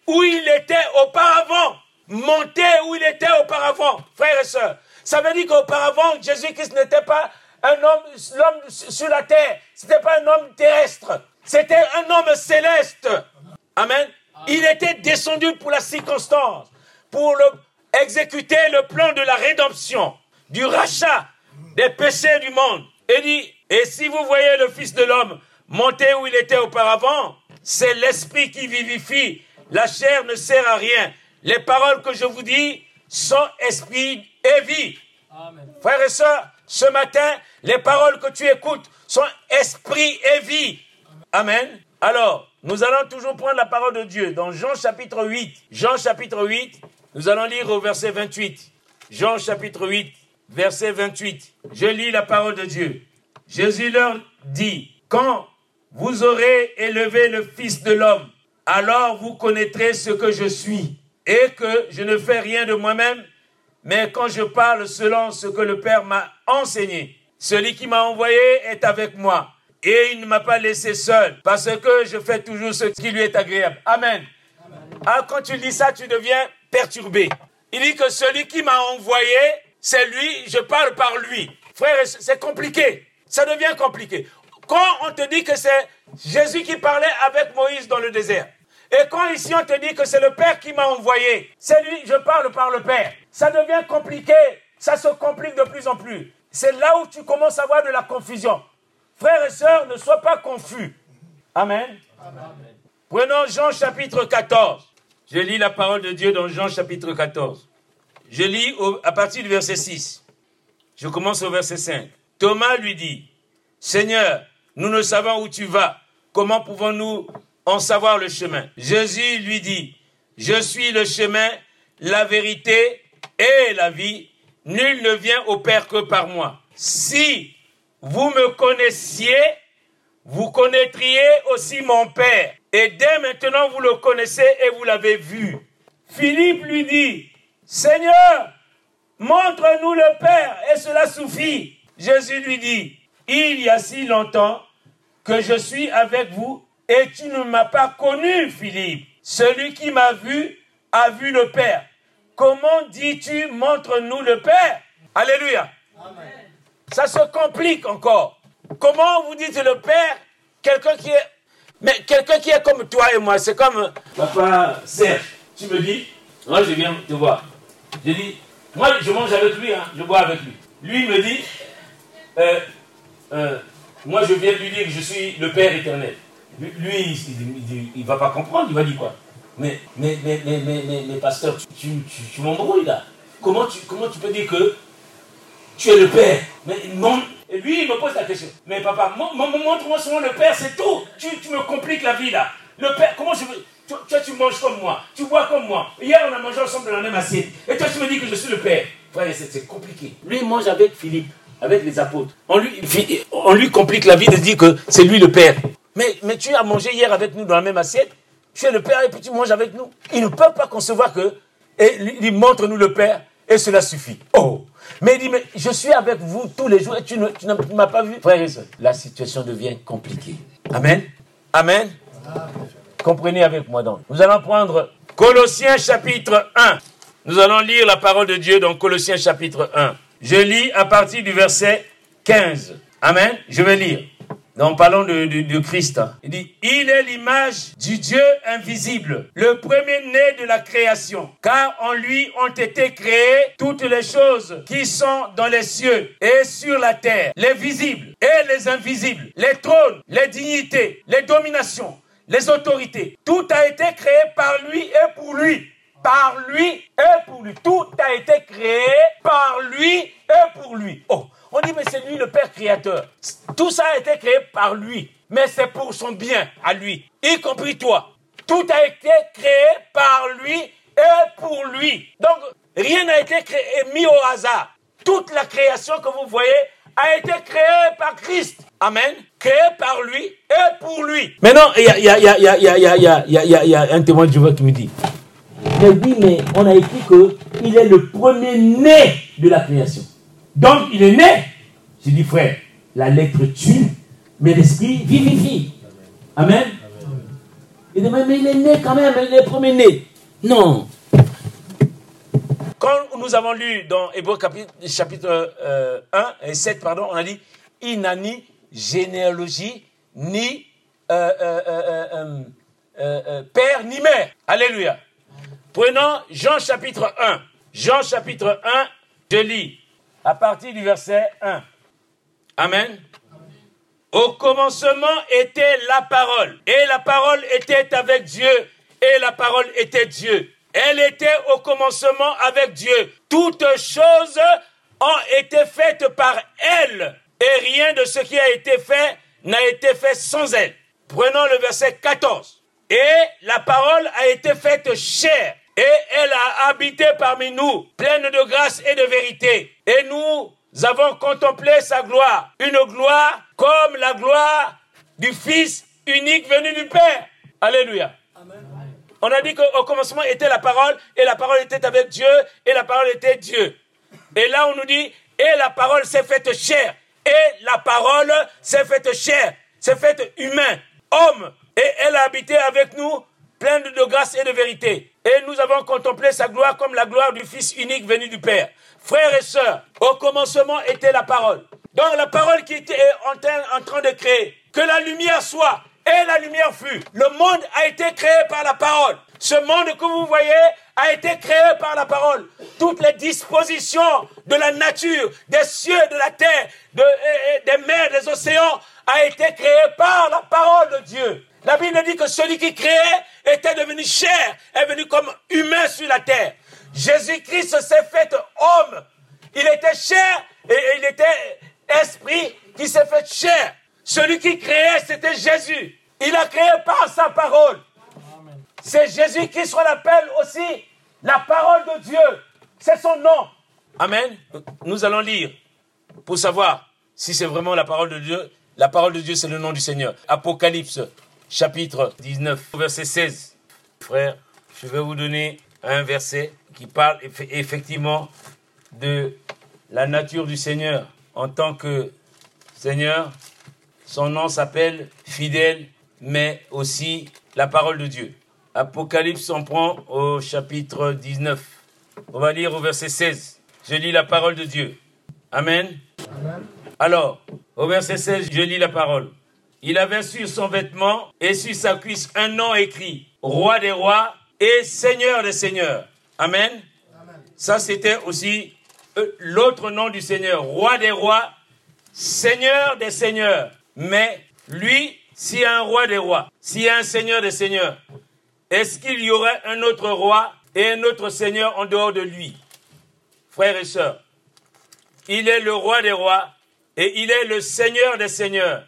où il était auparavant, monter où il était auparavant, frères et sœurs, ça veut dire qu'auparavant, Jésus-Christ n'était pas un homme, l'homme sur la terre, c'était pas un homme terrestre, c'était un homme céleste. Amen. Il était descendu pour la circonstance, pour exécuter le plan de la rédemption, du rachat des péchés du monde. Et dit, et si vous voyez le Fils de l'homme monter où il était auparavant, c'est l'esprit qui vivifie. La chair ne sert à rien. Les paroles que je vous dis sont esprit et vie. Frères et sœurs, ce matin, les paroles que tu écoutes sont esprit et vie. Amen. Alors, nous allons toujours prendre la parole de Dieu dans Jean chapitre 8. Jean chapitre 8, nous allons lire au verset 28. Jean chapitre 8, verset 28. Je lis la parole de Dieu. Jésus leur dit, quand vous aurez élevé le Fils de l'homme, alors vous connaîtrez ce que je suis et que je ne fais rien de moi-même, mais quand je parle selon ce que le Père m'a enseigné, celui qui m'a envoyé est avec moi. Et il ne m'a pas laissé seul, parce que je fais toujours ce qui lui est agréable. Amen. Ah, quand tu lis ça, tu deviens perturbé. Il dit que celui qui m'a envoyé, c'est lui, je parle par lui. Frère, c'est compliqué. Ça devient compliqué. Quand on te dit que c'est Jésus qui parlait avec Moïse dans le désert, et quand ici on te dit que c'est le Père qui m'a envoyé, c'est lui, je parle par le Père. Ça devient compliqué, ça se complique de plus en plus. C'est là où tu commences à avoir de la confusion. Frères et sœurs, ne sois pas confus. Amen. Prenons Jean chapitre 14. Je lis la parole de Dieu dans Jean chapitre 14. Je lis à partir du verset 6. Je commence au verset 5. Thomas lui dit, Seigneur, nous ne savons où tu vas. Comment pouvons-nous en savoir le chemin? Jésus lui dit, Je suis le chemin, la vérité et la vie. Nul ne vient au Père que par moi. Si vous me connaissiez, vous connaîtriez aussi mon Père. Et dès maintenant, vous le connaissez et vous l'avez vu. Philippe lui dit, Seigneur, montre-nous le Père et cela suffit. Jésus lui dit, il y a si longtemps que je suis avec vous et tu ne m'as pas connu, Philippe. Celui qui m'a vu a vu le Père. Comment dis-tu, montre-nous le Père? Alléluia. Ça se complique encore. Comment vous dites le Père? Quelqu'un qui est... Mais quelqu'un qui est comme toi et moi, c'est comme... Papa Serge, tu me dis, moi je viens te voir. Je dis, moi je mange avec lui, hein, je bois avec lui. Lui me dit, euh, euh, moi je viens lui dire que je suis le Père éternel. Lui, il ne va pas comprendre, il va dire quoi? Mais, mais, mais, mais, mais, mais, pasteur, tu, tu, tu, m'embrouilles là. Comment tu, comment tu peux dire que tu es le Père? Mais non. Et lui, il me pose la question. Mais papa, montre-moi souvent le Père, c'est tout. Tu, tu, me compliques la vie là. Le Père, comment je veux. Toi, tu manges comme moi, tu bois comme moi. Hier, on a mangé ensemble dans la même assiette. Et toi, tu me dis que je suis le Père. Frère, c'est compliqué. Lui, il mange avec Philippe, avec les apôtres. On lui, complique la vie de dire que c'est lui le Père. Mais, mais tu as mangé hier avec nous dans la même assiette. Tu es le Père et puis tu manges avec nous. Ils ne peuvent pas concevoir que. Et il montre-nous le Père et cela suffit. Oh! Mais il dit, mais je suis avec vous tous les jours et tu ne, m'as pas vu. Frère et soeur, la situation devient compliquée. Amen. Amen. Comprenez avec moi donc. Nous allons prendre Colossiens chapitre 1. Nous allons lire la parole de Dieu dans Colossiens chapitre 1. Je lis à partir du verset 15. Amen. Je vais lire. En parlant de, de, Christ, hein. il dit, il est l'image du Dieu invisible, le premier-né de la création, car en lui ont été créées toutes les choses qui sont dans les cieux et sur la terre, les visibles et les invisibles, les trônes, les dignités, les dominations, les autorités. Tout a été créé par lui et pour lui. Par lui et pour lui. Tout a été créé par lui et pour lui. Oh, on dit, mais c'est lui le Père créateur. Tout ça a été créé par lui. Mais c'est pour son bien à lui, y compris toi. Tout a été créé par lui et pour lui. Donc, rien n'a été créé mis au hasard. Toute la création que vous voyez a été créée par Christ. Amen. Créée par lui et pour lui. Maintenant, il y a, un témoin de Jéhovah qui me dit, mais oui, mais on a écrit qu'il est le premier né de la création. Donc, il est né. J'ai dit, frère, la lettre tue, mais l'esprit vivifie. Amen. Il dit, mais il est né quand même, il est premier né. Non. Quand nous avons lu dans Hébreu chapitre 1 euh, et 7, pardon, on a dit, il n'a ni généalogie, ni euh, euh, père, ni mère. Alléluia. Prenons Jean chapitre 1. Jean chapitre 1, je lis à partir du verset 1. Amen. Au commencement était la parole, et la parole était avec Dieu, et la parole était Dieu. Elle était au commencement avec Dieu. Toutes choses ont été faites par elle, et rien de ce qui a été fait n'a été fait sans elle. Prenons le verset 14. Et la parole a été faite chair, et elle a habité parmi nous, pleine de grâce et de vérité. Et nous avons contemplé sa gloire, une gloire comme la gloire du Fils unique venu du Père. Alléluia. On a dit qu'au commencement était la parole, et la parole était avec Dieu, et la parole était Dieu. Et là, on nous dit, et la parole s'est faite chair, et la parole s'est faite chair, s'est faite humain, homme, et elle a habité avec nous, pleine de grâce et de vérité. Et nous avons contemplé sa gloire comme la gloire du Fils unique venu du Père. Frères et sœurs, au commencement était la parole. Donc la parole qui était en train, de créer. Que la lumière soit. Et la lumière fut. Le monde a été créé par la parole. Ce monde que vous voyez a été créé par la parole. Toutes les dispositions de la nature, des cieux, de la terre, des mers, des océans, a été créé par la parole de Dieu. La Bible dit que celui qui créait était devenu chair, est venu comme humain sur la terre. Jésus-Christ s'est fait homme. Il était chair et il était esprit qui s'est fait chair. Celui qui créait, c'était Jésus. Il a créé par sa parole. C'est Jésus qui qu'on appelle aussi la parole de Dieu. C'est son nom. Amen. Nous allons lire pour savoir si c'est vraiment la parole de Dieu. La parole de Dieu, c'est le nom du Seigneur. Apocalypse, chapitre 19, verset 16. Frère, je vais vous donner un verset qui parle effectivement de la nature du Seigneur en tant que Seigneur. Son nom s'appelle fidèle, mais aussi la parole de Dieu. Apocalypse, on prend au chapitre 19. On va lire au verset 16. Je lis la parole de Dieu. Amen. Alors, au verset 16, je lis la parole. Il avait sur son vêtement et sur sa cuisse un nom écrit, Roi des rois et Seigneur des seigneurs. Amen. Ça, c'était aussi euh, l'autre nom du Seigneur, Roi des rois, Seigneur des seigneurs. Mais lui, s'il y a un roi des rois, s'il y a un Seigneur des seigneurs, est-ce qu'il y aurait un autre roi et un autre seigneur en dehors de lui? Frères et sœurs, il est le roi des rois et il est le seigneur des seigneurs.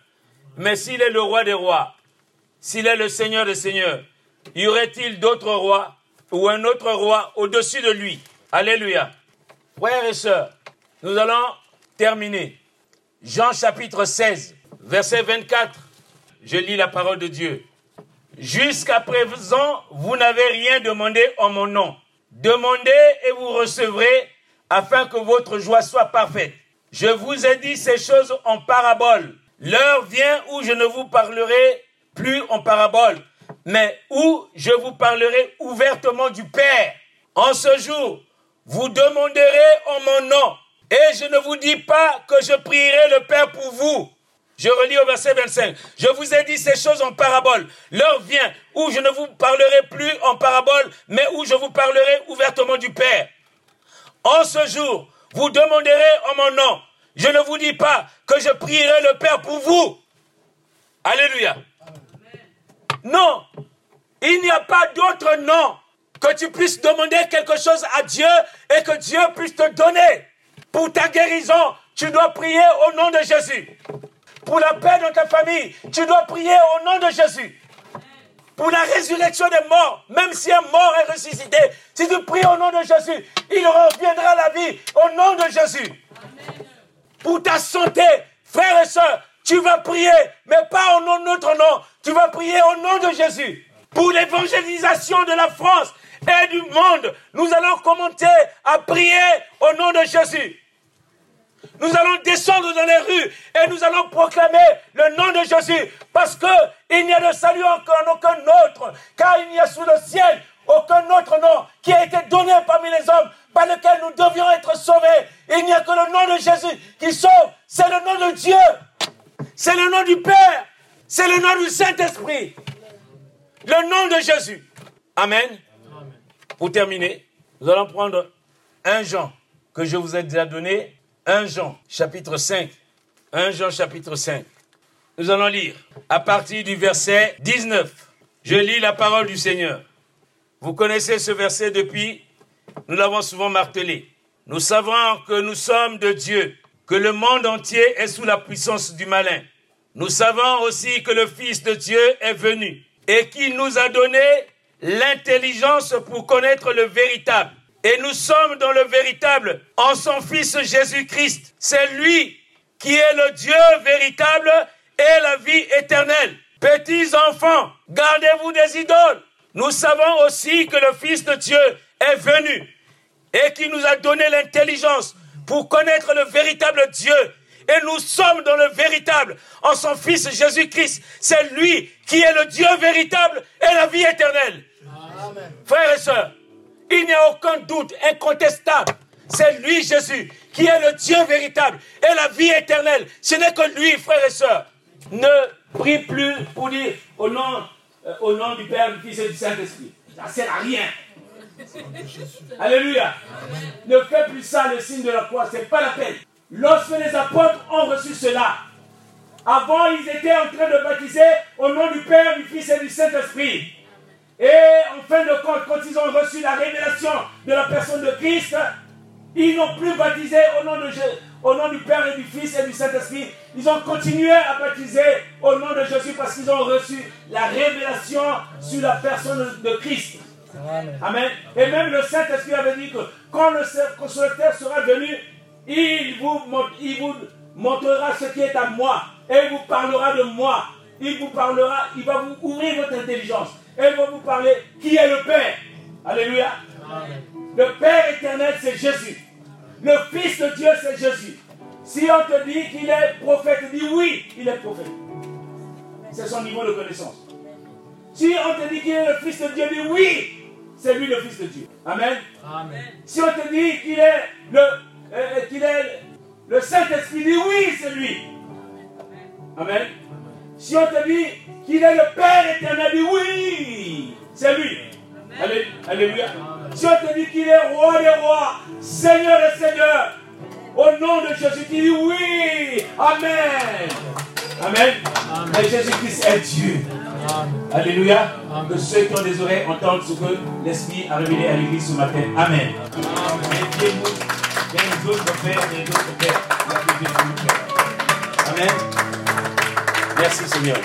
Mais s'il est le roi des rois, s'il est le seigneur des seigneurs, y aurait-il d'autres rois ou un autre roi au-dessus de lui? Alléluia. Frères et sœurs, nous allons terminer. Jean chapitre 16, verset 24. Je lis la parole de Dieu. Jusqu'à présent, vous n'avez rien demandé en mon nom. Demandez et vous recevrez afin que votre joie soit parfaite. Je vous ai dit ces choses en parabole. L'heure vient où je ne vous parlerai plus en parabole, mais où je vous parlerai ouvertement du Père. En ce jour, vous demanderez en mon nom, et je ne vous dis pas que je prierai le Père pour vous, je relis au verset 25. Je vous ai dit ces choses en parabole. L'heure vient où je ne vous parlerai plus en parabole, mais où je vous parlerai ouvertement du Père. En ce jour, vous demanderez en mon nom. Je ne vous dis pas que je prierai le Père pour vous. Alléluia. Non, il n'y a pas d'autre nom que tu puisses demander quelque chose à Dieu et que Dieu puisse te donner. Pour ta guérison, tu dois prier au nom de Jésus. Pour la paix dans ta famille, tu dois prier au nom de Jésus. Pour la résurrection des morts, même si un mort est ressuscité, si tu pries au nom de Jésus, il reviendra à la vie au nom de Jésus. Pour ta santé, frères et sœurs, tu vas prier, mais pas au nom de notre nom, tu vas prier au nom de Jésus. Pour l'évangélisation de la France et du monde, nous allons commenter à prier au nom de Jésus. Nous allons descendre dans les rues et nous allons proclamer le nom de Jésus parce que il n'y a de salut en aucun autre, car il n'y a sous le ciel aucun autre nom qui a été donné parmi les hommes par lequel nous devions être sauvés. Il n'y a que le nom de Jésus qui sauve. C'est le nom de Dieu. C'est le nom du Père. C'est le nom du Saint-Esprit. Le nom de Jésus. Amen. Pour terminer, nous allons prendre un Jean que je vous ai déjà donné 1 Jean chapitre 5. 1 Jean chapitre 5. Nous allons lire à partir du verset 19. Je lis la parole du Seigneur. Vous connaissez ce verset depuis, nous l'avons souvent martelé. Nous savons que nous sommes de Dieu, que le monde entier est sous la puissance du malin. Nous savons aussi que le Fils de Dieu est venu et qu'il nous a donné l'intelligence pour connaître le véritable et nous sommes dans le véritable en son Fils Jésus-Christ. C'est lui qui est le Dieu véritable et la vie éternelle. Petits enfants, gardez-vous des idoles. Nous savons aussi que le Fils de Dieu est venu et qui nous a donné l'intelligence pour connaître le véritable Dieu. Et nous sommes dans le véritable en son Fils Jésus-Christ. C'est lui qui est le Dieu véritable et la vie éternelle. Frères et sœurs, il n'y a aucun doute incontestable. C'est lui, Jésus, qui est le Dieu véritable et la vie éternelle. Ce n'est que lui, frères et sœurs. Ne prie plus pour dire au nom, euh, au nom du Père, du Fils et du Saint-Esprit. Ça ne sert à rien. <laughs> Alléluia. Ne fais plus ça, le signe de la croix, ce n'est pas la peine. Lorsque les apôtres ont reçu cela, avant ils étaient en train de baptiser au nom du Père, du Fils et du Saint-Esprit. Et en fin de compte, quand ils ont reçu la révélation de la personne de Christ, ils n'ont plus baptisé au nom, de, au nom du Père et du Fils et du Saint-Esprit. Ils ont continué à baptiser au nom de Jésus parce qu'ils ont reçu la révélation sur la personne de Christ. Amen. Et même le Saint-Esprit avait dit que quand le consolateur sera venu, il vous, il vous montrera ce qui est à moi et il vous parlera de moi. Il vous parlera, il va vous ouvrir votre intelligence et il va vous parler qui est le Père. Alléluia. Le Père éternel, c'est Jésus. Le Fils de Dieu, c'est Jésus. Si on te dit qu'il est prophète, dis oui, il est prophète. C'est son niveau de connaissance. Si on te dit qu'il est le Fils de Dieu, dis oui, c'est lui le Fils de Dieu. Amen. Si on te dit qu'il est le, euh, qu'il est le Saint-Esprit, dis oui, c'est lui. Amen. Si on te dit qu'il est le Père éternel, dis oui, c'est lui. Alléluia. Si on te dit qu'il est roi des rois, Seigneur des seigneurs, au nom de Jésus, dis oui. Amen. Amen. Mais Jésus-Christ est Dieu. Alléluia. Que ceux qui ont des oreilles entendent ce que l'Esprit a révélé à l'Église ce matin. Amen. Aidez-nous. D'autres pères, d'autres pères. Amen. Merci Seigneur.